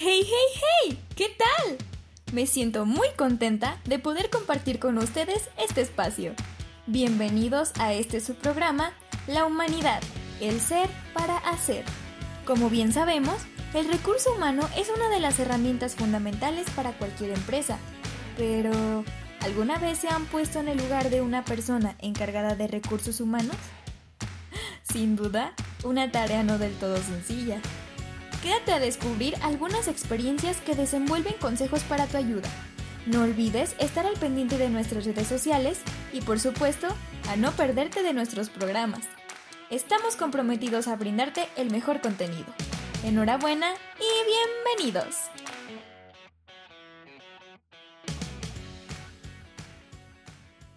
¡Hey, hey, hey! ¿Qué tal? Me siento muy contenta de poder compartir con ustedes este espacio. Bienvenidos a este subprograma, La Humanidad, el ser para hacer. Como bien sabemos, el recurso humano es una de las herramientas fundamentales para cualquier empresa. Pero, ¿alguna vez se han puesto en el lugar de una persona encargada de recursos humanos? Sin duda, una tarea no del todo sencilla. Quédate a descubrir algunas experiencias que desenvuelven consejos para tu ayuda. No olvides estar al pendiente de nuestras redes sociales y por supuesto a no perderte de nuestros programas. Estamos comprometidos a brindarte el mejor contenido. Enhorabuena y bienvenidos.